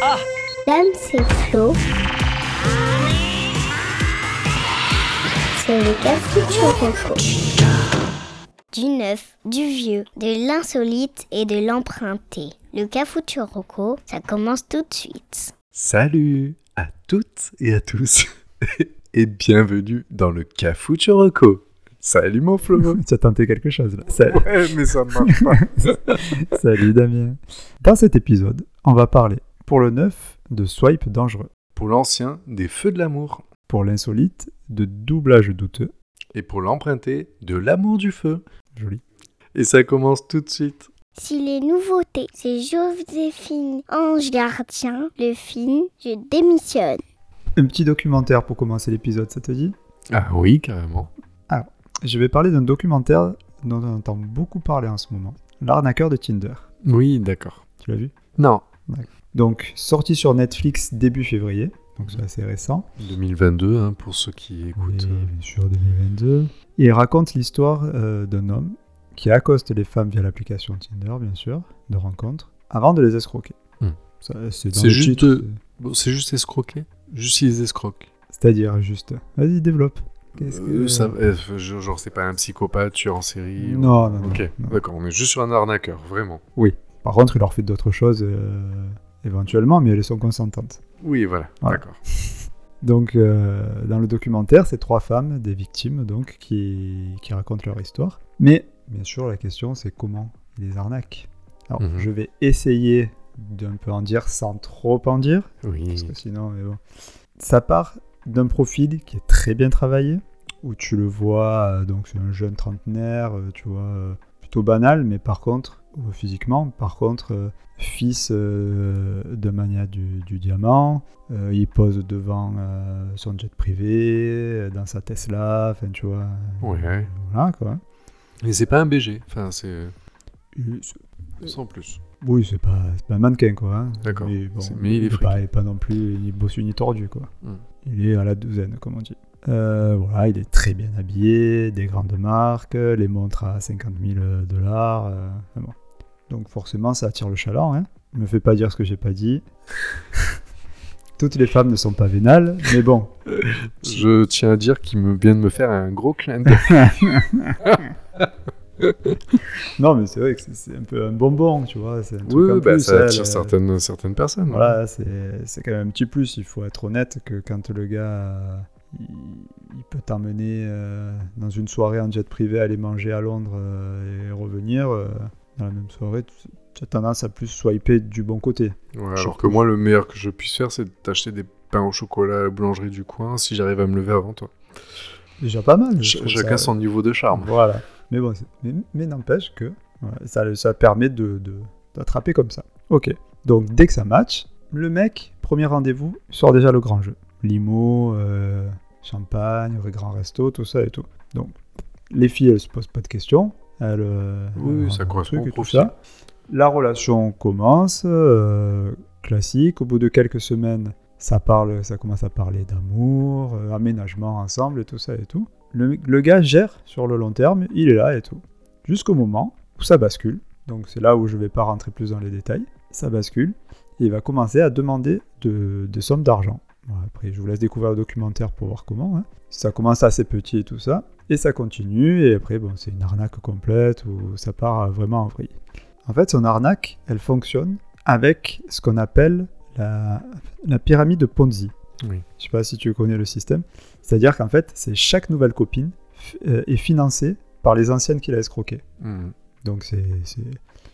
Dame, c'est Flo. C'est le café. Du neuf, du vieux, de l'insolite et de l'emprunté. Le Cafuturoco, ça commence tout de suite. Salut à toutes et à tous et bienvenue dans le Cafuchoroco. Salut mon Flo Tu as tenté quelque chose là. Salut, Ouais, mais ça ne marche pas. Salut Damien. Dans cet épisode, on va parler pour le neuf de swipe dangereux, Pour l'ancien, des feux de l'amour. pour l'insolite de doublage douteux. Et pour l'emprunté, de l'amour du feu. Joli. Et ça commence tout de suite. Si les nouveautés, c'est Joséphine Ange Gardien, le film, je démissionne. Un petit documentaire pour commencer l'épisode, ça te dit? Ah oui, carrément. Je vais parler d'un documentaire dont on entend beaucoup parler en ce moment. L'arnaqueur de Tinder. Oui, d'accord. Tu l'as vu? Non. Donc, sorti sur Netflix début février, donc c'est assez récent. 2022, hein, pour ceux qui écoutent. Oui, euh, bien sûr, 2022. Et il raconte l'histoire euh, d'un homme qui accoste les femmes via l'application Tinder, bien sûr, de rencontre, avant de les escroquer. Ça, C'est dans C'est le juste de- Bon, c'est juste escroquer? Juste ils escroquent. c'est- C'est-à-dire, juste. Vas-y, développe. Euh, que- ça, euh, genre, c'est pas un psychopathe tueur en série ou- Non, non, non. Ok, d'accord, on est juste sur un arnaqueur, vraiment. Par contre, il leur fait d'autres choses euh, éventuellement, mais elles sont consentantes. Oui, voilà, Voilà. d'accord. Donc, euh, dans le documentaire, c'est trois femmes, des victimes, donc, qui, qui racontent leur histoire. Mais, bien sûr, la question, c'est comment les arnaquent. Alors, Mhm. je vais essayer d'un peu en dire sans trop en dire, Oui. parce que sinon, mais bon. Ça part d'un profil qui est très bien travaillé, où tu le vois, euh, donc c'est un jeune trentenaire, euh, tu vois, plutôt banal, mais par contre, physiquement, par contre, euh, fils euh, de mania du, du diamant, euh, il pose devant euh, son jet privé, euh, dans sa Tesla, enfin tu vois, euh, Ouais. voilà quoi. Mais c'est pas un BG, enfin, c'est Euh, sans plus. Oui, c'est pas, un mannequin quoi. hein. D'accord. Mais, bon, C'est- mais il est il est pas non plus ni bossu ni tordu quoi. Hmm. Il est à la douzaine comme on dit. Euh, voilà, il est très bien habillé, des grandes marques, les montres à 50 000 dollars. euh, enfin bon. Donc forcément, ça attire le chaland. Hein. Ne me fais pas dire ce que j'ai pas dit. Toutes les femmes ne sont pas vénales, mais bon. Je tiens à dire qu'il me vient de me faire un gros clin d'œil. Non, mais c'est vrai que c'est- un peu un bonbon, tu vois. C'est un truc Oui, en bah, plus, ça elle, attire euh, certaines, certaines personnes. Voilà, c'est c'est quand même un petit plus. Il faut être honnête que quand le gars il, il peut t'emmener euh, dans une soirée en jet privé, aller manger à Londres euh, et revenir euh, dans la même soirée, tu, as tendance à plus swiper du bon côté. Ouais, alors que moi, le meilleur que je puisse faire, c'est d'acheter des pains au chocolat à la boulangerie du coin si j'arrive à me lever avant toi. Déjà pas mal. Ch- chacun ça. son niveau de charme. Voilà. Mais bon, mais, mais n'empêche que voilà, ça, ça permet de de- d'attraper comme ça. Ok. Donc dès que ça match, le mec, premier rendez-vous, sort déjà le grand jeu. Limo, euh, champagne, grand resto, tout ça et tout. Donc les filles, elles se posent pas de questions. Oui, ça correspond le au truc et tout profil. ça. La relation commence, euh, classique. Au bout de quelques semaines, ça parle, ça commence à parler d'amour, euh, aménagement ensemble et tout ça et tout. Le, le gars gère sur le long terme, il est là et tout. Jusqu'au moment où ça bascule. Donc c'est là où je vais pas rentrer plus dans les détails. Ça bascule et il va commencer à demander de- des sommes d'argent. Bon, après, je vous laisse découvrir le documentaire pour voir comment. hein. Ça commence assez petit et tout ça. Et ça continue. Et après, bon, c'est une arnaque complète où ça part vraiment en vrille. En fait, son arnaque, elle fonctionne avec ce qu'on appelle la, la pyramide de Ponzi. Oui. Je sais pas si tu connais le système. C'est-à-dire qu'en fait, c'est chaque nouvelle copine euh, est financée par les anciennes qu'il a escroquées. Hmm. Donc c'est, c'est-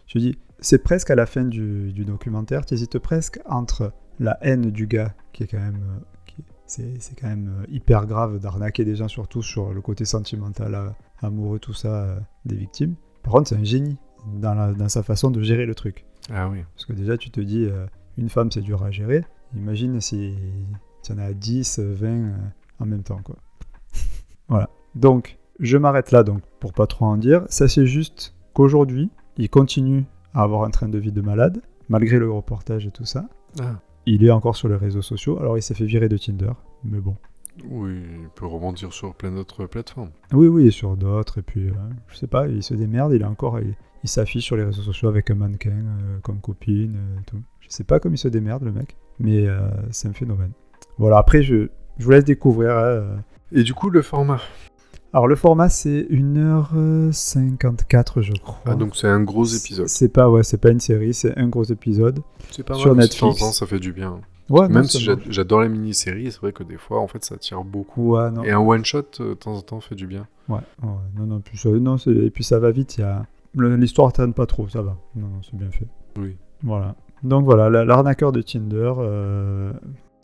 je dis, c'est presque à la fin du, du documentaire. Tu hésites presque entre la haine du gars, qui est quand même, euh, c'est, quand même euh, hyper grave d'arnaquer des gens, surtout sur le côté sentimental, euh, amoureux, tout ça, des victimes. Par contre, c'est un génie dans, la- dans sa façon de gérer le truc. Ah oui. Parce que déjà, tu te dis, euh, une femme, c'est dur à gérer. Imagine si tu en as 10, 20 euh, en même temps, quoi. voilà. Donc, je m'arrête là, donc, pour pas trop en dire. Ça, c'est juste qu'aujourd'hui, il continue à avoir un train de vie de malade, malgré le reportage et tout ça. Ah. Il est encore sur les réseaux sociaux. Alors, il s'est fait virer de Tinder, mais bon. Oui, il peut rebondir sur plein d'autres plateformes. Oui, oui, et sur d'autres, et puis, euh, je sais pas, il se démerde, il est encore, il, il s'affiche sur les réseaux sociaux avec un mannequin euh, comme copine euh, et tout. Je sais pas comment il se démerde le mec, mais euh, c'est un phénomène. Voilà, après je, je vous laisse découvrir. hein. Et du coup, le format? Alors le format c'est 1h54 je crois. Ah, donc c'est un gros épisode. C'est pas ouais, c'est pas une série, c'est un gros épisode. C'est pas sur mal, de temps en Netflix. temps, ça fait du bien. Ouais, Même si j'adore les mini-séries, c'est vrai que des fois, en fait, ça tire beaucoup. Ouais, non. Et un one-shot, euh, de temps en temps, fait du bien. Ouais, ouais, non, non, puis ça, non, et puis ça va vite, il y a... l'histoire traîne pas trop, ça va. Non, non, c'est bien fait. Oui. Voilà. Donc voilà, la- l'arnaqueur de Tinder, euh,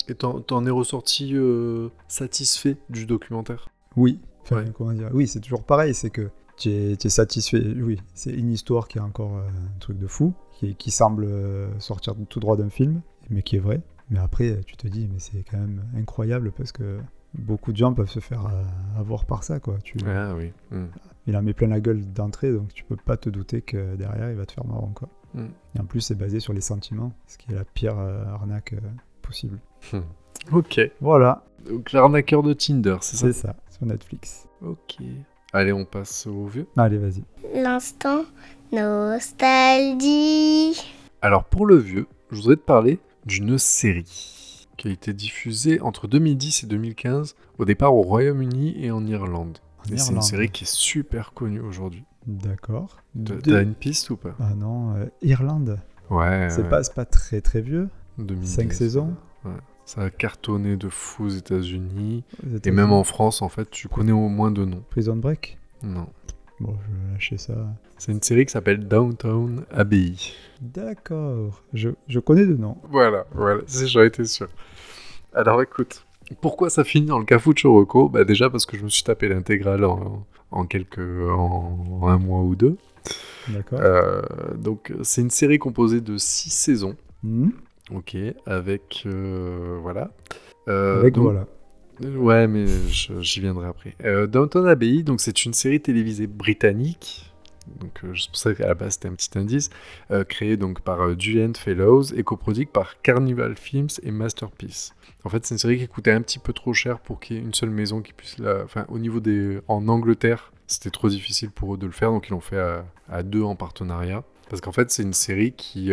Et t'en t'en es ressorti euh, satisfait du documentaire? Oui. Enfin, Ouais. comment dire Oui, c'est toujours pareil, c'est que tu es, satisfait. Oui, c'est une histoire qui est encore euh, un truc de fou, qui, qui semble euh, sortir tout droit d'un film, mais qui est vrai. Mais après, tu te dis, mais c'est quand même incroyable parce que beaucoup de gens peuvent se faire euh, avoir par ça, quoi. Tu, Ah oui. Hmm. Il en met plein la gueule d'entrée, donc tu peux pas te douter que derrière, il va te faire marrant, quoi. Mm. Et en plus, c'est basé sur les sentiments, ce qui est la pire arnaque possible. Ok. Voilà, Donc l'arnaqueur de Tinder, c'est ça? C'est ça, sur Netflix. Ok. Allez, on passe au vieux. Allez, vas-y. L'instant nostalgie. Alors pour le vieux, je voudrais te parler d'une série qui a été diffusée entre 2010 et 2015, au départ au Royaume-Uni et en Irlande. En Et c'est une série qui est super connue aujourd'hui. D'accord. T'as De- t'as une piste ou pas? Ah non, euh, Irlande. Ouais. C'est ouais, pas, c'est pas très très vieux. 2010, 5 saisons. ouais. Ça a cartonné de fou aux États-Unis. Et même en France, en fait, tu connais au moins deux noms. Prison Break. Non. Bon, je vais lâcher ça. C'est une série qui s'appelle Downtown Abbey. D'accord. Je, je connais de nom. Voilà, voilà, c'est- j'en étais sûr. Alors écoute, pourquoi ça finit dans le Cafucho Rocco Bah déjà parce que je me suis tapé l'intégrale en, en quelques en, en un mois ou deux. D'accord. Euh, donc c'est une série composée de six saisons, Hmm. Ok, avec euh, voilà. Euh, Avec donc- voilà. Ouais, mais j'y viendrai après. Euh, Downton Abbey, donc c'est une série télévisée britannique. Donc c'est pour ça qu'à la base c'était un petit indice, créée donc par Julian Fellows et coproduite par Carnival Films et Masterpiece. En fait, c'est une série qui coûtait un petit peu trop cher pour qu'il y ait une seule maison qui puisse la. Enfin, au niveau des. En Angleterre, c'était trop difficile pour eux de le faire, donc ils l'ont fait à, à deux en partenariat. Parce qu'en fait, c'est une série qui,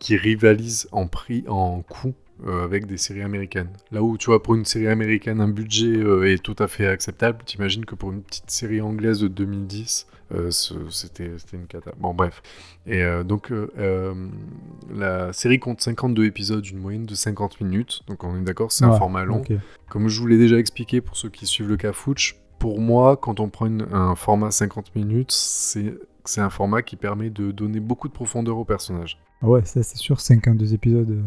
qui rivalise en prix, en coût euh, avec des séries américaines. Là où, tu vois, pour une série américaine, un budget euh, est tout à fait acceptable, t'imagines que pour une petite série anglaise de 2010, euh, c'était une cata. Bon, bref. Et euh, donc, la série compte 52 épisodes, une moyenne de 50 minutes. Donc, on est d'accord, c'est un format long. Comme je vous l'ai déjà expliqué pour ceux qui suivent le Cafouche, pour moi, quand on prend une- un format 50 minutes, c'est c'est un format qui permet de donner beaucoup de profondeur au personnage. Ah ouais, ça c'est sûr, 52 épisodes. euh,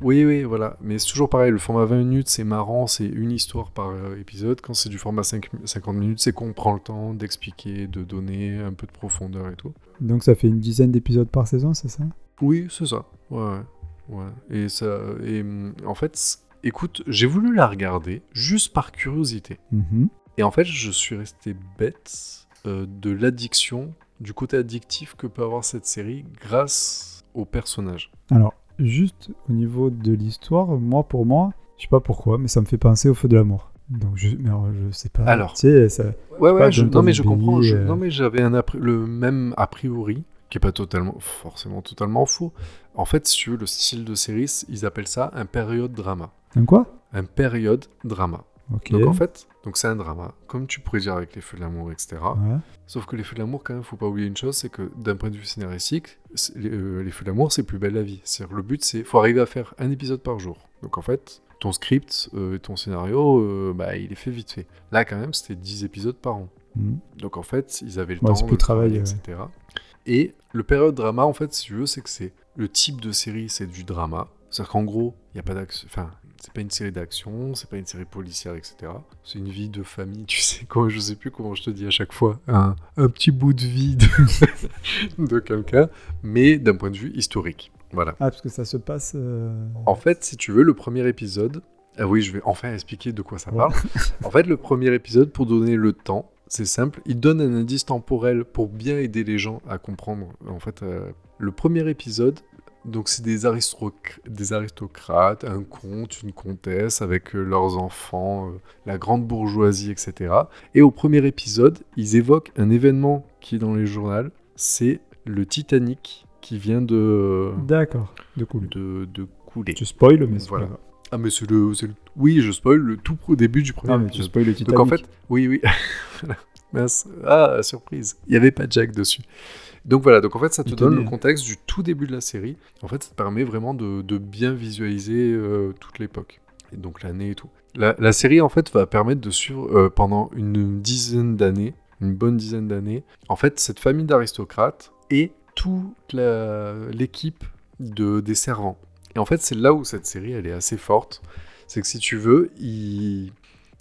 Oui, oui, voilà. Mais c'est toujours pareil, le format 20 minutes, c'est marrant, c'est une histoire par euh, épisode. Quand c'est du format 5 50 minutes, c'est qu'on prend le temps d'expliquer, de donner un peu de profondeur et tout. Donc ça fait une dizaine d'épisodes par saison, c'est ça? Oui, c'est ça. Ouais, ouais. Et ça, et hum, en fait, écoute, j'ai voulu la regarder juste par curiosité. Mhm. Et en fait, je suis resté bête euh, de l'addiction, du côté addictif que peut avoir cette série grâce au personnage. Alors, juste au niveau de l'histoire, moi pour moi, je sais pas pourquoi, mais ça me fait penser au feu de l'amour. Donc je, mais alors, je sais pas. Alors. tu sais, ça, Ouais, ouais, je- non, mais je comprends. je- euh. Non, mais j'avais un le même a priori, qui est pas totalement, forcément totalement faux. En fait, veux, le style de série, ils appellent ça un période drama. un quoi? Un période drama. Donc en fait, donc c'est un drama, comme tu pourrais dire avec les feux de l'amour, etc. Ouais. Sauf que les feux de l'amour, quand même, faut pas oublier une chose, c'est que d'un point de vue scénaristique, c'est- les, euh, les feux de l'amour, c'est plus belle la vie. C'est-à-dire, le but, c'est faut arriver à faire un épisode par jour. Donc en fait, ton script euh, et ton scénario, euh, bah, il est fait vite fait. Là, quand même, c'était 10 épisodes par an. Mhm. Donc en fait, ils avaient le Ouais, temps c'est de plus travail, travailler, etc. Et le période drama, en fait, si tu veux, c'est que c'est le type de série, c'est du drama. C'est-à-dire qu'en gros, il n'y a pas d'action. Enfin, c'est pas une série d'action, c'est pas une série policière, etc. C'est une vie de famille, tu sais quoi, je sais plus comment je te dis à chaque fois, un, un petit bout de vie de, de quelqu'un, mais d'un point de vue historique. Voilà. Ah, parce que ça se passe. euh, En fait, si tu veux, le premier épisode. Ah oui, je vais enfin expliquer de quoi ça Ouais. parle. en fait, le premier épisode, pour donner le temps, c'est simple, il donne un indice temporel pour bien aider les gens à comprendre. En fait, euh, le premier épisode, donc c'est des, aristoc- des aristocrates, un comte, une comtesse avec euh, leurs enfants, euh, la grande bourgeoisie, etc. Et au premier épisode, ils évoquent un événement qui est dans les journaux, c'est le Titanic qui vient de, D'accord, de cool. de, de couler. Tu spoil, mais c'est Voilà. pas. Ah, mais c'est le, le- Oui, je spoil le tout au début du premier Ah, mais tu épisode. spoil le Titanic. Donc en fait, oui, oui. Mince. Ah, surprise. Il n'y avait pas Jack dessus. Donc voilà, donc en fait, ça te donne le contexte du tout début de la série. En fait, ça te permet vraiment de, de bien visualiser euh, toute l'époque. Et donc l'année et tout. La, la série, en fait, va permettre de suivre euh, pendant une dizaine d'années, une bonne dizaine d'années, en fait, cette famille d'aristocrates et toute l'équipe de, des servants. Et en fait, c'est là où cette série, elle est assez forte. C'est que si tu veux, il,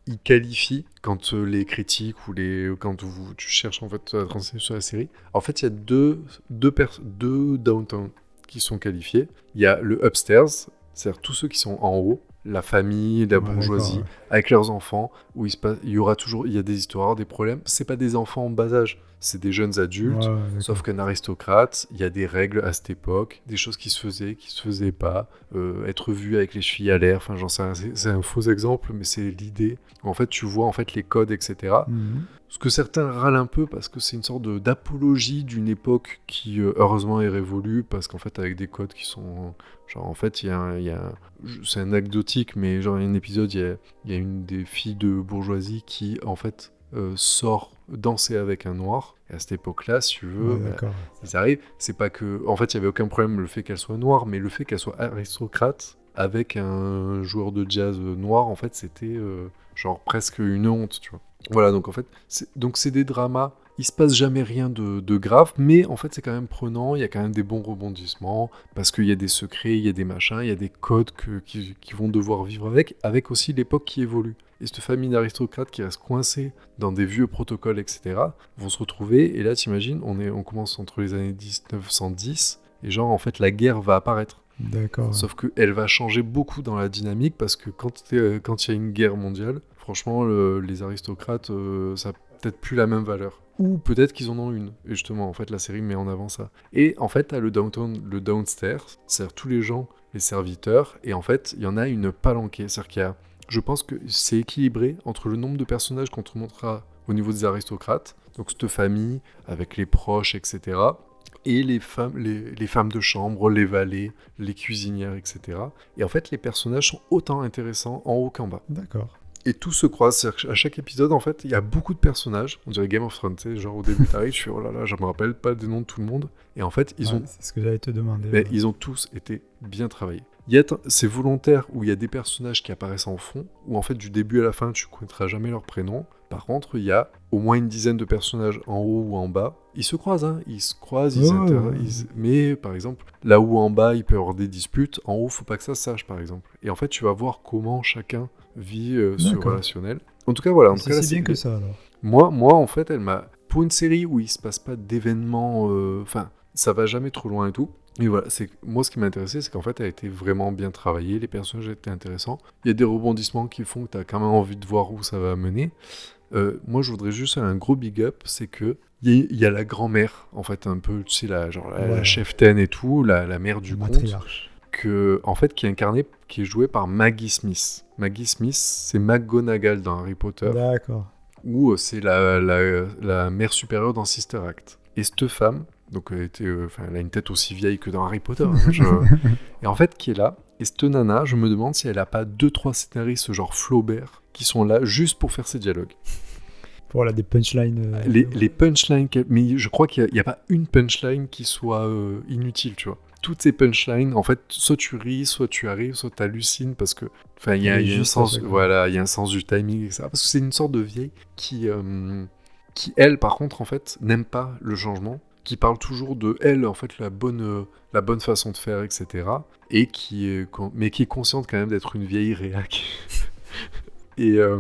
il qualifie quand euh, les critiques ou les quand vous, tu cherches en fait à te sur la série. En fait, il y a deux deux, deux downtown qui sont qualifiés. Il y a le upstairs, c'est-à-dire tous ceux qui sont en haut, la famille, la Ouais, bourgeoisie, avec leurs enfants, où il, se passe, il y aura toujours il y a des histoires, des problèmes. C'est pas des enfants en bas âge, c'est des jeunes adultes. Ouais. Sauf qu'un aristocrate, il y a des règles à cette époque, des choses qui se faisaient, qui se faisaient pas, euh, être vu avec les chevilles à l'air, enfin j'en sais c'est un faux exemple, mais c'est l'idée. En fait, tu vois en fait les codes, etc. Mhm. Ce que certains râlent un peu parce que c'est une sorte d'apologie d'une époque qui euh, heureusement est révolue, parce qu'en fait avec des codes qui sont... Genre en fait, il y a, un- il y a un- je- c'est anecdotique, mais genre il y a un épisode, il y a, il y a une des filles de bourgeoisie qui en fait euh, sort danser avec un noir. Et à cette époque-là, si tu veux, Ouais, bah, ils arrivent, c'est pas que. En fait, il y avait aucun problème le fait qu'elle soit noire, mais le fait qu'elle soit aristocrate avec un joueur de jazz noir, en fait, c'était euh, genre presque une honte, tu vois. Voilà, donc en fait, c'est- donc c'est des dramas. Il se passe jamais rien de, de grave, mais en fait, c'est quand même prenant. Il y a quand même des bons rebondissements parce qu'il y a des secrets, il y a des machins, il y a des codes que, qui, qui vont devoir vivre avec, avec aussi l'époque qui évolue. Et cette famille d'aristocrates qui reste coincée dans des vieux protocoles, etc., vont se retrouver. Et là, t'imagines, on, est, on commence entre les années 1910, et genre, en fait, la guerre va apparaître. D'accord. ouais. Sauf qu'elle va changer beaucoup dans la dynamique, parce que quand euh, quand il y a une guerre mondiale, franchement, le- les aristocrates, euh, ça a peut-être plus la même valeur. Ou peut-être qu'ils en ont une. Et justement, en fait, la série met en avant ça. Et en fait, t'as le downtown, le downstairs, c'est-à-dire tous les gens, les serviteurs, et en fait, il y en a une palanquée. C'est-à-dire qu'il y a, je pense que c'est équilibré entre le nombre de personnages qu'on te montrera au niveau des aristocrates, donc cette famille, avec les proches, etc., et les femmes, les femmes de chambre, les valets, les cuisinières, etc. Et en fait, les personnages sont autant intéressants en haut qu'en bas. D'accord. Et tout se croise. C'est-à-dire qu'à chaque épisode, en fait, il y a beaucoup de personnages. On dirait Game of Thrones, tu sais, genre au début, t'arrives, je suis oh là là, je me rappelle pas des noms de tout le monde. Et en fait, ils Ouais, ont C'est ce que j'allais te demander. mais ouais. ils ont tous été bien travaillés. Il y a C'est volontaire où il y a des personnages qui apparaissent en fond, où en fait du début à la fin tu ne connaîtras jamais leur prénom. Par contre, il y a au moins une dizaine de personnages en haut ou en bas. Ils se croisent, hein. ils se croisent, ils ouais, ouais. ils- mais par exemple, là où en bas il peut y avoir des disputes, en haut faut pas que ça se sache par exemple. Et en fait, tu vas voir comment chacun vit euh, ce relationnel. En tout cas, voilà. En tout C'est cas, bien que ça alors. moi, moi, en fait, elle m'a. Pour une série où il se passe pas d'événements. euh, Enfin, ça va jamais trop loin et tout. Mais voilà, c'est moi ce qui m'a intéressé, c'est qu'en fait, elle a été vraiment bien travaillée. Les personnages étaient intéressants. Il y a des rebondissements qui font que tu as quand même envie de voir où ça va mener. Euh, moi, je voudrais juste un gros big up, c'est que il y, a- il y a la grand-mère, en fait, un peu, tu sais, la, genre, la, la Ouais. cheftaine et tout, la, la mère du conte, Matriarche. que, en fait, qui est incarnée, qui est jouée par Maggie Smith. Maggie Smith, c'est McGonagall dans Harry Potter D'accord. ou euh, c'est la, la, la mère supérieure dans Sister Act. Et cette femme, donc elle, était, euh, elle a une tête aussi vieille que dans Harry Potter, hein, je- et en fait qui est là, et cette nana, je me demande si elle a pas deux trois scénaristes genre Flaubert qui sont là juste pour faire ses dialogues. Voilà des punchlines. euh, Les, les punchlines, mais je crois qu'il n'y a, pas une punchline qui soit euh, inutile, tu vois. Toutes ces punchlines, en fait, soit tu ris, soit tu arrives, soit tu hallucines parce que, enfin, il y a, y un sens, voilà, il y a un sens du timing, etc. Parce que c'est une sorte de vieille qui, euh, qui elle, par contre, en fait, n'aime pas le changement, qui parle toujours de elle, en fait, la bonne, la bonne façon de faire, etc. Et qui, est, mais qui est consciente quand même d'être une vieille réac. et euh,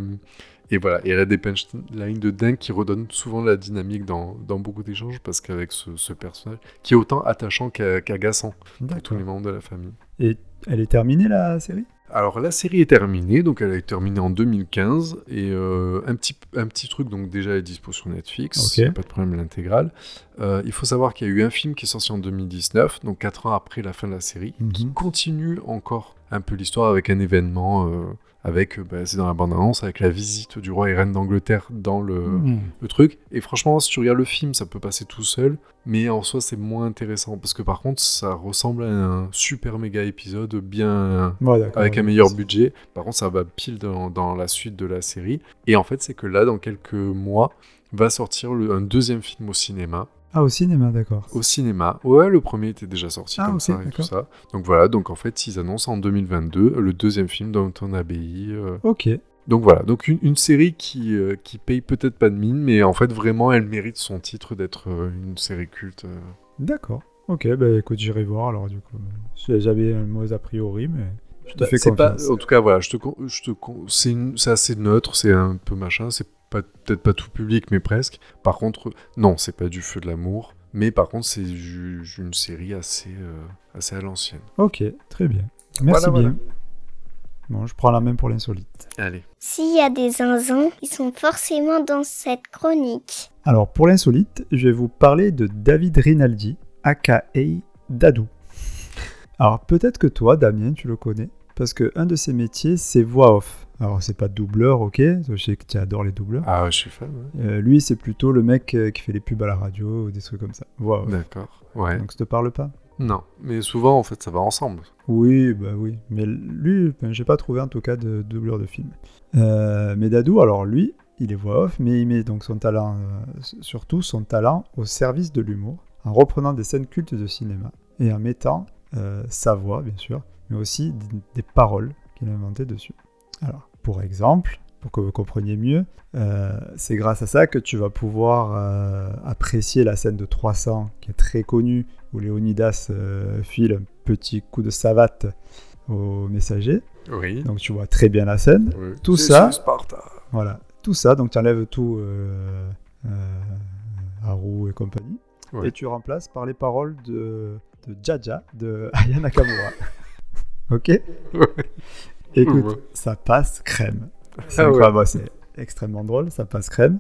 et voilà, et elle a des punchlines de dingue qui redonnent souvent la dynamique dans, dans beaucoup d'échanges parce qu'avec ce, ce personnage, qui est autant attachant qu'a- qu'agaçant pour tous les membres de la famille. Et elle est terminée la série? Alors la série est terminée, donc elle a été terminée en 2015 et euh, un, petit, un petit truc, donc déjà elle est dispo sur Netflix, Ok. y a pas de problème l'intégrale. Euh, il faut savoir qu'il y a eu un film qui est sorti en 2019, donc 4 ans après la fin de la série, qui Mhm. continue encore un peu l'histoire avec un événement, euh, avec, euh, bah, c'est dans la bande-annonce, avec la visite du roi et reine d'Angleterre dans le, Hmm. le truc. Et franchement, si tu regardes le film, ça peut passer tout seul, mais en soi, c'est moins intéressant, parce que par contre, ça ressemble à un super méga épisode bien... Ouais. Avec un meilleur budget. Par contre, ça va pile dans, dans la suite de la série. Et en fait, c'est que là, dans quelques mois, va sortir le- un deuxième film au cinéma. Ah, au cinéma, d'accord. Au cinéma. Ouais, le premier était déjà sorti Ah, comme ça et tout d'accord. ça. Donc voilà, donc en fait, ils annoncent en 2022 le deuxième film Downton Abbey. euh. Ok. Donc voilà, donc une, une série qui, euh, qui paye peut-être pas de mine, mais en fait, vraiment, elle mérite son titre d'être euh, une série culte. euh. D'accord. Ok, bah écoute, j'irai voir alors du coup. J'avais un mauvais a priori, mais je te Bah, fais c'est pas, confiance. en tout cas, voilà, je te, je te, c'est assez neutre, c'est un peu machin, c'est peut-être pas tout public, mais presque. Par contre, non, c'est pas du feu de l'amour, mais par contre, c'est une série assez, euh, assez à l'ancienne. Ok, très bien. Merci Voilà, bien. Bon, je prends la main pour l'insolite. Allez. S'il y a des zinzins, ils sont forcément dans cette chronique. Alors, pour l'insolite, je vais vous parler de David Rinaldi, aka Dadou. Alors, peut-être que toi, Damien, tu le connais, parce que un de ses métiers, c'est voix off. Alors, c'est pas doubleur, ok Je sais que tu adores les doubleurs. Ah, ouais, je suis fan. ouais. Euh, lui, c'est plutôt le mec euh, qui fait les pubs à la radio ou des trucs comme ça. Off. D'accord. Ouais. Donc, ça te parle pas? Non, mais souvent, en fait, ça va ensemble. Oui, bah oui. Mais lui, ben, j'ai pas trouvé en tout cas de doubleur de film. Euh, mais Dadou, alors lui, il est voix off, mais il met donc son talent, euh, surtout son talent au service de l'humour, en reprenant des scènes cultes de cinéma et en mettant euh, sa voix, bien sûr, mais aussi des paroles qu'il a inventées dessus. Alors, pour exemple, pour que vous compreniez mieux, euh, c'est grâce à ça que tu vas pouvoir euh, apprécier la scène de 300, qui est très connue, où Léonidas euh, file un petit coup de savate au messager. Oui. Donc tu vois très bien la scène. Oui. tout C'est ça-. Voilà, tout ça, donc tu enlèves tout euh, euh, Haru et compagnie, Ouais. et tu remplaces par les paroles de, de Jaja de Aya Nakamura. ok? Écoute, ça passe crème. C'est Ah ouais. extrêmement drôle, ça passe crème.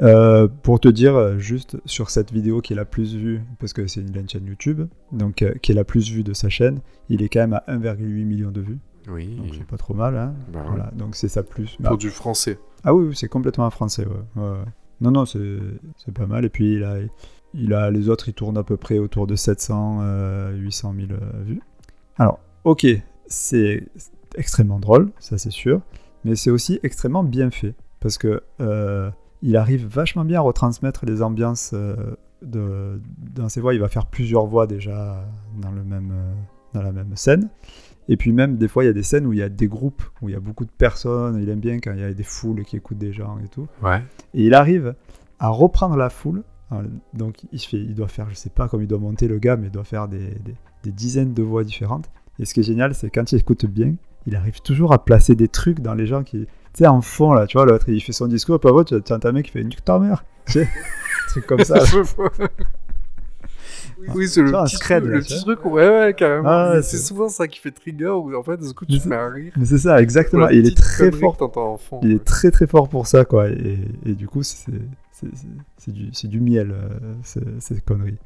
Euh, pour te dire, euh, juste sur cette vidéo qui est la plus vue, parce que c'est une, chaîne YouTube, donc euh, qui est la plus vue de sa chaîne, il est quand même à 1,8 million de vues, Oui. donc c'est pas trop mal. Hein Bah ouais. voilà, donc c'est ça plus. Pour du français. Ah oui, c'est complètement en français. Ouais. Ouais, ouais. Non, non, c'est c'est pas mal. Et puis il a, il a les autres, ils tournent à peu près autour de 700, euh, 800 000 euh, vues. Alors, ok, c'est extrêmement drôle, ça c'est sûr, mais c'est aussi extrêmement bien fait parce que euh, il arrive vachement bien à retransmettre les ambiances euh, de, dans ses voix. Il va faire plusieurs voix déjà dans le même, euh, dans la même scène. Et puis même, des fois, il y a des scènes où il y a des groupes, où il y a beaucoup de personnes. Il aime bien quand il y a des foules qui écoutent des gens et tout. Ouais. Et il arrive à reprendre la foule. Donc il, fait, il doit faire, je sais pas comment il doit monter le gars, mais il doit faire des, des- des dizaines de voix différentes. Et ce qui est génial, c'est quand il écoute bien, il arrive toujours à placer des trucs dans les gens qui... Tu sais, en fond, là, tu vois, l'autre, il fait son discours, puis après, tu entends un mec qui fait « Nique ta mère !» Tu sais, un truc comme ça. oui, c'est le, vois, petit scred, truc, là, le petit truc, ouais, ouais, carrément. Ah, c'est- souvent ça qui fait trigger, où en fait, d'un coup, tu te mets à rire. Mais c'est ça, exactement. Il est très fort fond, Il ouais. est très très fort pour ça, quoi. Et, et du coup, c'est du, du miel, euh, ces conneries.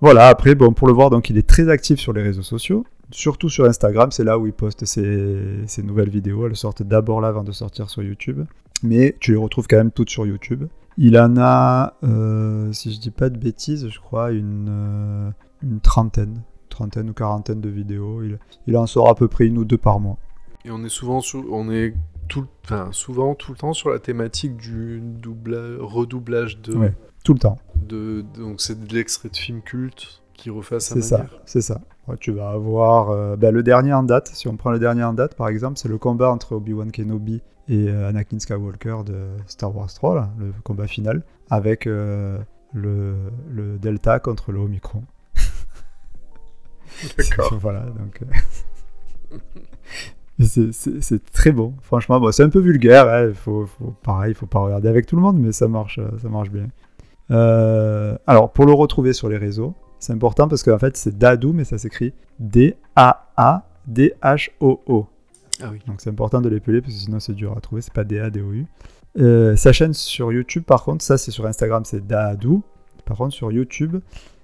Voilà, après, bon, pour le voir, donc il est très actif sur les réseaux sociaux, surtout sur Instagram, c'est là où il poste ses, ses nouvelles vidéos. Elles sortent d'abord là avant de sortir sur YouTube. Mais tu les retrouves quand même toutes sur YouTube. Il en a, euh, si je dis pas de bêtises, je crois, une, euh, une trentaine, trentaine ou quarantaine de vidéos. Il, il en sort à peu près une ou deux par mois. Et on est souvent, sou- on est tout, le- enfin, souvent tout le temps sur la thématique du doubla- redoublage de, Ouais. Tout le temps. de- donc c'est de l'extrait de film culte qui refait sa C'est ça, manière. c'est ça. Tu vas avoir euh, ben, le dernier en date. Si on prend le dernier en date, par exemple, c'est le combat entre Obi-Wan Kenobi et euh, Anakin Skywalker de Star Wars 3, là, le combat final, avec euh, le, le Delta contre le Omicron. D'accord. voilà, donc. euh, c'est- très bon, franchement. Bon, c'est un peu vulgaire, hein, faut, faut- pareil, il faut pas regarder avec tout le monde, mais ça marche, ça marche bien. Alors, pour le retrouver sur les réseaux, c'est important parce qu'en fait, c'est Dadou, mais ça s'écrit D-A-A-D-H-O-O. Ah oui. Donc, c'est important de l'épeler parce que sinon, c'est dur à trouver, c'est pas D-A-D-O-U. Euh, sa chaîne sur YouTube, par contre, ça, c'est sur Instagram, c'est Dadou. Par contre, sur YouTube,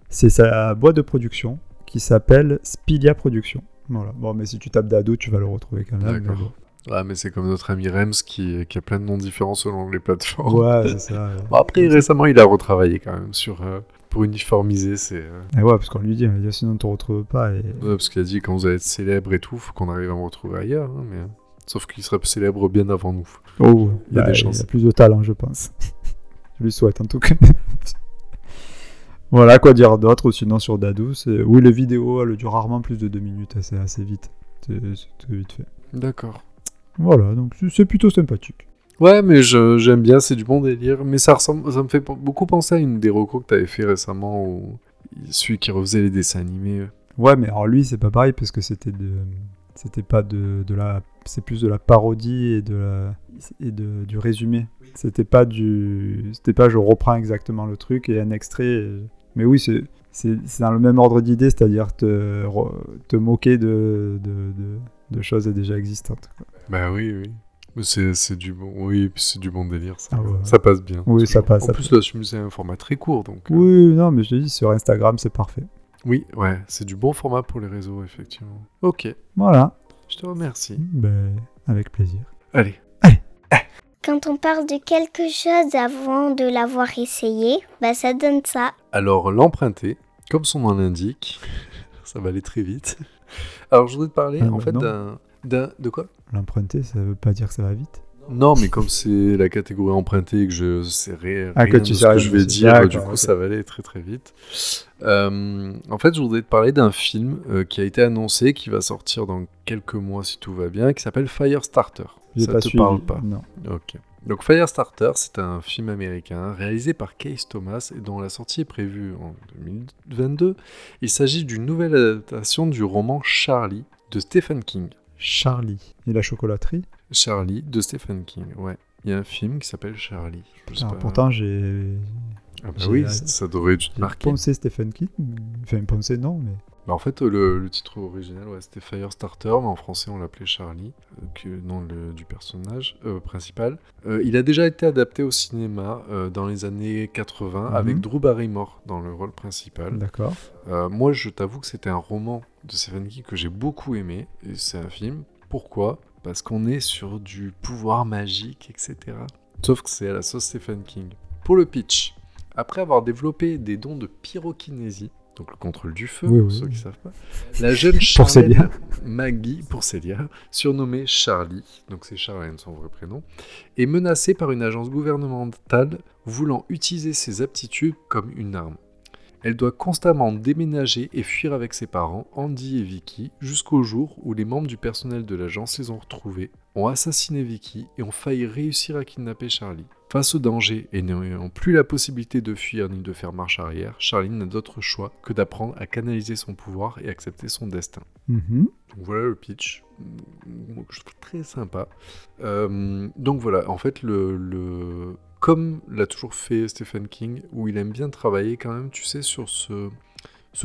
c'est sa boîte de production qui s'appelle Spilia Production. Voilà. Bon, mais si tu tapes Dado, tu vas le retrouver quand même. D'accord. Ah, mais c'est comme notre ami Rems qui, qui a plein de noms différents selon les plateformes. Ouais, c'est ça. ouais. Bon, après, récemment, il a retravaillé quand même sur. euh, pour uniformiser, c'est. euh, Et ouais, parce qu'on lui dit, sinon on te retrouve pas. Et... ouais, parce qu'il a dit quand vous allez être célèbre et tout, faut qu'on arrive à me retrouver ailleurs. hein, mais... Sauf qu'il serait célèbre bien avant nous. Oh, Il y a bah, des chances. Il a plus de talent, je pense. je lui souhaite en tout cas. voilà, quoi dire d'autre Sinon, sur Dado, c'est. Oui, les vidéos, elles durent rarement plus de deux minutes, c'est assez vite. C'est c'est vite fait. D'accord. Voilà, donc c'est plutôt sympathique. Ouais, mais je- j'aime bien, c'est du bon délire. Mais ça, ressemble, ça me fait beaucoup penser à une des recos que t'avais fait récemment, où celui qui refaisait les dessins animés. euh. Ouais, mais alors lui, c'est pas pareil parce que c'était de. C'était pas de, de la. C'est plus de la parodie et, de la, et de, du résumé. C'était pas du. C'était pas je reprends exactement le truc et un extrait. et- Mais oui, c'est. Dans le même ordre d'idée, c'est-à-dire te, te moquer de, de, de, de choses déjà existantes. quoi. Bah oui, oui. Mais C'est c'est du bon, oui, puis c'est du bon délire. Ça, Ah ouais. ça passe bien. Oui, ça passe, En ça plus, là, c'est un format très court, donc. euh, Oui, non, mais je te dis, sur Instagram, c'est parfait. Oui, ouais, c'est du bon format pour les réseaux, effectivement. Ok, Voilà. je te remercie. Ben, avec plaisir. Allez. Quand on parle de quelque chose avant de l'avoir essayé, bah ça donne ça. Alors, l'emprunter, comme son nom l'indique, ça va aller très vite. Alors, je voudrais te parler, Ah, en bah fait, d'un- De quoi? L'emprunter, ça veut pas dire que ça va vite. Non, mais comme c'est la catégorie empruntée et que je sais rien Ah, que tu de ce que je vais dire, du coup, ça va aller très très vite. Euh, en fait, je voudrais te parler d'un film euh, qui a été annoncé, qui va sortir dans quelques mois si tout va bien, qui s'appelle Firestarter. Ça pas te suivi. parle pas Non. Ok. Donc Firestarter, c'est un film américain réalisé par Case Thomas et dont la sortie est prévue en 2022. Il s'agit d'une nouvelle adaptation du roman Charlie de Stephen King. Charlie. Et la chocolaterie Charlie de Stephen King, ouais. Il y a un film qui s'appelle Charlie. Je sais Alors, pas. Pourtant, j'ai. Ah bah oui, ça, devrait j'ai marquer. Poncé Stephen King. Enfin, poncé, non, mais. Bah, en fait, le, le titre original, ouais, c'était Firestarter, mais en français, on l'appelait Charlie, euh, que, nom le- du personnage euh, principal. Euh, il a déjà été adapté au cinéma euh, dans les années 80 Mhm. avec Drew Barrymore dans le rôle principal. D'accord. Moi, je t'avoue que c'était un roman de Stephen King que j'ai beaucoup aimé, et c'est un film. Pourquoi? Parce qu'on est sur du pouvoir magique, etc. Sauf que c'est à la sauce Stephen King. Pour le pitch, après avoir développé des dons de pyrokinésie, donc le contrôle du feu, Oui, pour oui. ceux qui savent pas, la jeune Célia. Maggie, pour Célia, surnommée Charlie, donc c'est Charlène son vrai prénom, est menacée par une agence gouvernementale voulant utiliser ses aptitudes comme une arme. Elle doit constamment déménager et fuir avec ses parents, Andy et Vicky, jusqu'au jour où les membres du personnel de l'agence les ont retrouvés, ont assassiné Vicky et ont failli réussir à kidnapper Charlie. Face au danger et n'ayant plus la possibilité de fuir ni de faire marche arrière, Charlie n'a d'autre choix que d'apprendre à canaliser son pouvoir et accepter son destin. Mhm. Donc voilà le pitch. Je trouve très sympa. Euh, donc voilà, en fait, le, le- comme l'a toujours fait Stephen King, où il aime bien travailler quand même, tu sais, sur ce,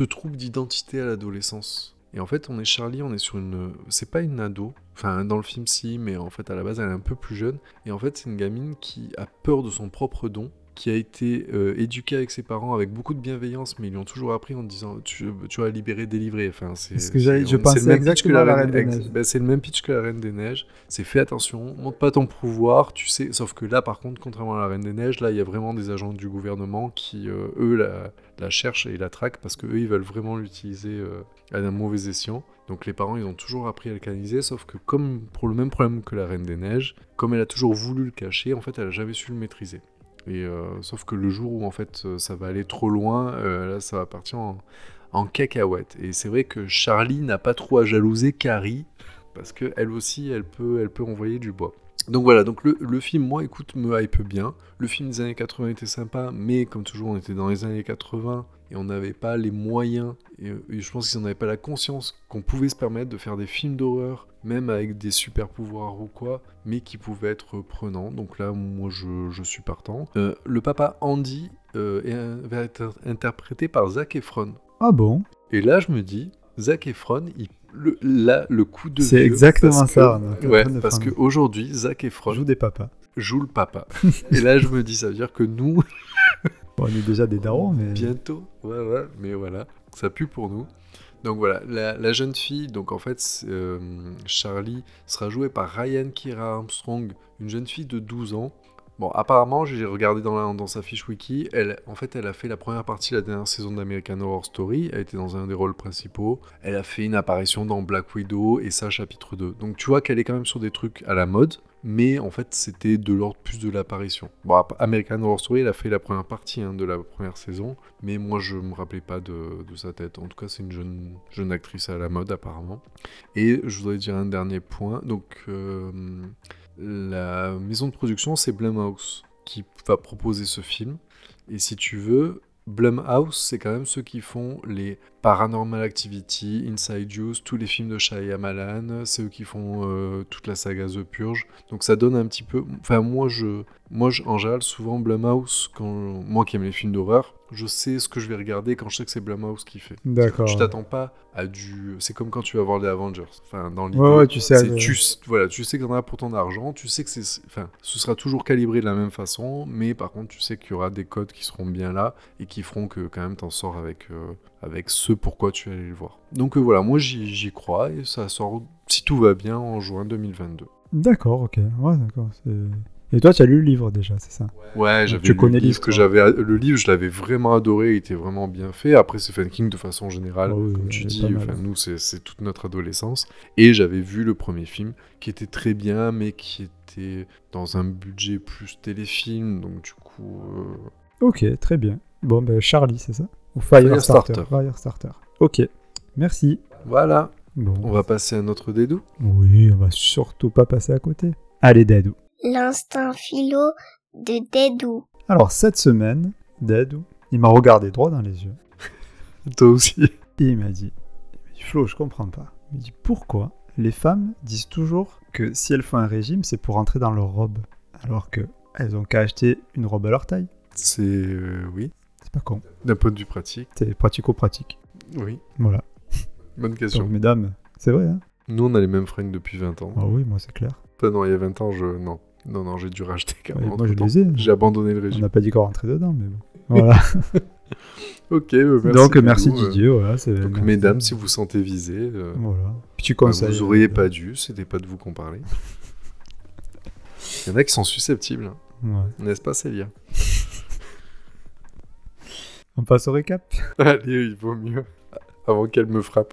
trouble d'identité à l'adolescence. Et en fait, on est Charlie, on est sur une. C'est pas une ado. Enfin, dans le film, si, mais en fait, à la base, elle est un peu plus jeune. Et en fait, c'est une gamine qui a peur de son propre don, qui a été euh, éduquée avec ses parents avec beaucoup de bienveillance, mais ils lui ont toujours appris en disant tu, tu vas libérer, délivrer. Enfin, c'est. Ce que je pensais le même pitch que la Reine Reine des ex- Neiges. ben, c'est le même pitch que la Reine des Neiges. C'est fais attention, montre pas ton pouvoir, tu sais. Sauf que là, par contre, contrairement à la Reine des Neiges, là, il y a vraiment des agents du gouvernement qui, euh, eux, la, la cherchent et la traquent parce que eux, ils veulent vraiment l'utiliser euh, à un mauvais escient. Donc les parents, ils ont toujours appris à le canaliser, sauf que comme pour le même problème que la Reine des Neiges, comme elle a toujours voulu le cacher, en fait, elle a jamais su le maîtriser. Euh, sauf que le jour où en fait euh, ça va aller trop loin, euh, là ça va partir en, en cacahuète. Et c'est vrai que Charlie n'a pas trop à jalouser Carrie parce que elle aussi elle peut elle peut envoyer du bois. Donc voilà, donc le, le film, moi, écoute, me hype bien. Le film des années 80 était sympa, mais comme toujours, on était dans les années 80 et on n'avait pas les moyens, et, et je pense qu'ils n'en avaient pas la conscience qu'on pouvait se permettre de faire des films d'horreur, même avec des super pouvoirs ou quoi, mais qui pouvaient être prenants. Donc là, moi, je, je suis partant. Euh, le papa Andy euh, va être interprété par Zac Efron. Ah bon? Et là, je me dis, Zac Efron, il, le, là, le coup de C'est exactement ça, que- ouais, parce qu'aujourd'hui, Zac Efron Joue des papas. joue le papa. Et là, je me dis, ça veut dire que nous, On est déjà des darons, mais. bientôt, ouais, ouais, mais voilà, ça pue pour nous. Donc voilà, la, jeune fille, donc en fait, euh, Charlie sera jouée par Ryan Kira Armstrong, une jeune fille de 12 ans. Bon, apparemment, j'ai regardé dans, la- sa fiche wiki, elle, en fait, elle a fait la première partie de la dernière saison d'American Horror Story, elle était dans un des rôles principaux, elle a fait une apparition dans Black Widow et ça, chapitre 2. Donc tu vois qu'elle est quand même sur des trucs à la mode, mais en fait, c'était de l'ordre plus de l'apparition. Bon, American Horror Story, elle a fait la première partie hein, de la première saison, mais moi, je me rappelais pas de, sa tête. En tout cas, c'est une jeune, jeune actrice à la mode, apparemment. Et je voudrais dire un dernier point. Donc, euh, la maison de production, c'est Blumhouse qui va proposer ce film. Et si tu veux, Blumhouse, c'est quand même ceux qui font les Paranormal Activity, Inside Use, tous les films de Shyamalan, c'est eux qui font euh, toute la saga The Purge. Donc ça donne un petit peu... Enfin, moi, je, moi je, en général, souvent Blumhouse, quand... moi qui aime les films d'horreur, je sais ce que je vais regarder quand je sais que c'est Blumhouse qui fait. D'accord. Tu t'attends pas à du. C'est comme quand tu vas voir les Avengers. Enfin, dans l'idée. Ouais, ouais, tu sais. euh, tu, voilà, tu sais que t'en as pour ton argent, tu sais que c'est, enfin, ce sera toujours calibré de la même façon, mais par contre, tu sais qu'il y aura des codes qui seront bien là et qui feront que quand même t'en sors avec, euh, avec ce pourquoi tu es allé le voir. Donc euh, voilà, moi j'y, j'y crois et ça sort, si tout va bien, en juin 2022. D'accord, ok. Ouais, d'accord. c'est- Et toi, tu as lu le livre déjà, c'est ça? Ouais, j'avais tu lu connais le livre que j'avais, le livre, je l'avais vraiment adoré, il était vraiment bien fait. Après, Stephen King de façon générale, oui, comme tu dis, enfin, nous, c'est, c'est toute notre adolescence. Et j'avais vu le premier film, qui était très bien, mais qui était dans un budget plus téléfilm, donc du coup, euh, Ok, très bien. Bon, ben Charlie, c'est ça? Ou Firestarter. Firestarter. Firestarter. Ok, merci. voilà. Bon. On va passer à notre dédou. Oui, on va surtout pas passer à côté. Allez, Dedou. L'instinct philo de Dédou. Alors, cette semaine, Dedou, il m'a regardé droit dans les yeux. Toi aussi. Et il m'a dit, Flo, je comprends pas. Il m'a dit, pourquoi les femmes disent toujours que si elles font un régime, c'est pour rentrer dans leur robe Alors que elles ont qu'à acheter une robe à leur taille. C'est, euh, oui, C'est pas con. d'un point de vue pratique. C'est pratico-pratique. Oui, Voilà. bonne question. Donc, mesdames, c'est vrai, hein Nous, on a les mêmes fringues depuis 20 ans. Ah oui, moi, c'est clair. Enfin, non, il y a 20 ans, je. Non, non, non, j'ai dû racheter Ouais, carrément. moi, je les ai. J'ai abandonné le On régime. n'a pas dit qu'on rentrait dedans, mais bon. Voilà. Ok, euh, merci. Donc, merci Dédou, euh, Didier. Voilà, Donc, merci. mesdames, si vous sentez visé, euh, Voilà. Petit bah, vous auriez euh, pas dû, c'était pas de vous qu'on parlait. Il y en a qui sont susceptibles, hein. ouais. n'est-ce pas, Célia? On passe au récap? Allez, il vaut mieux. Avant qu'elle me frappe.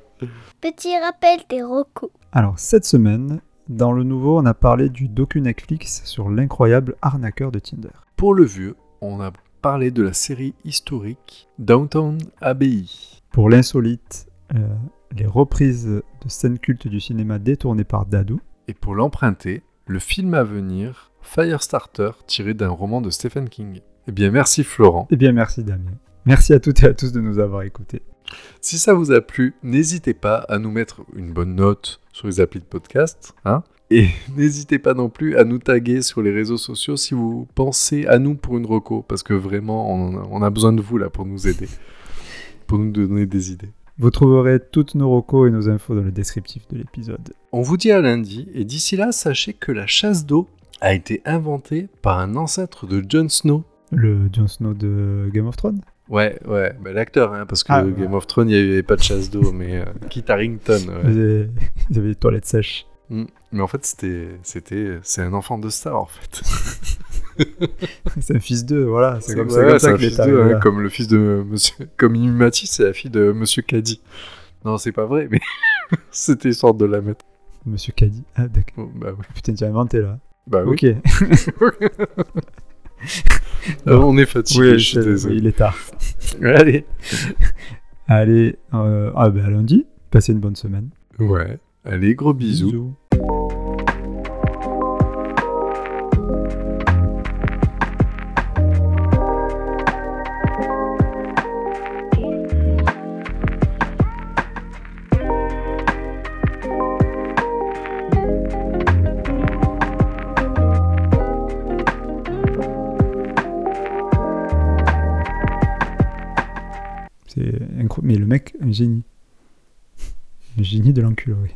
Petit rappel des recos. Alors, cette semaine, dans le nouveau, on a parlé du docu Netflix sur l'incroyable arnaqueur de Tinder. Pour le vieux, on a parlé de la série historique Downtown Abbey. Pour l'insolite, euh, les reprises de scènes cultes du cinéma détournées par Dadou. Et pour l'emprunter, le film à venir, Firestarter, tiré d'un roman de Stephen King. Eh bien, merci Florent. Eh bien, merci Damien. Merci à toutes et à tous de nous avoir écoutés. Si ça vous a plu, n'hésitez pas à nous mettre une bonne note sur les applis de podcast. Hein et n'hésitez pas non plus à nous taguer sur les réseaux sociaux si vous pensez à nous pour une reco. Parce que vraiment, on, a besoin de vous là pour nous aider. Pour nous donner des idées. Vous trouverez toutes nos recos et nos infos dans le descriptif de l'épisode. On vous dit à lundi, et d'ici là, sachez que la chasse d'eau a été inventée par un ancêtre de Jon Snow. Le Jon Snow de Game of Thrones Ouais, ouais, bah, l'acteur, hein, parce que Ah, ouais. Game of Thrones, il n'y avait pas de chasse d'eau, mais euh, Kit Harington. ouais. Ils avaient- Ils avaient des toilettes sèches. Mm. Mais en fait, c'était, c'était, c'est un enfant de star, en fait. C'est un fils d'eux, voilà. C'est comme, ouais, comme ça un que fils d'eux, hein, comme le fils de Monsieur, comme Inumati, c'est la fille de Monsieur Caddy. Non, c'est pas vrai, mais c'était histoire de la mettre. Monsieur Caddy. Ah, d'accord. Oh, bah oui. Putain, tu as inventé là. Bah oui. Ok. On est fatigué, Oui, je suis désolé. il est tard. Allez. Allez, euh, ah ben à lundi. Passez une bonne semaine. Ouais. Allez, gros bisous. Mais le mec, un génie. Un génie de l'enculerie.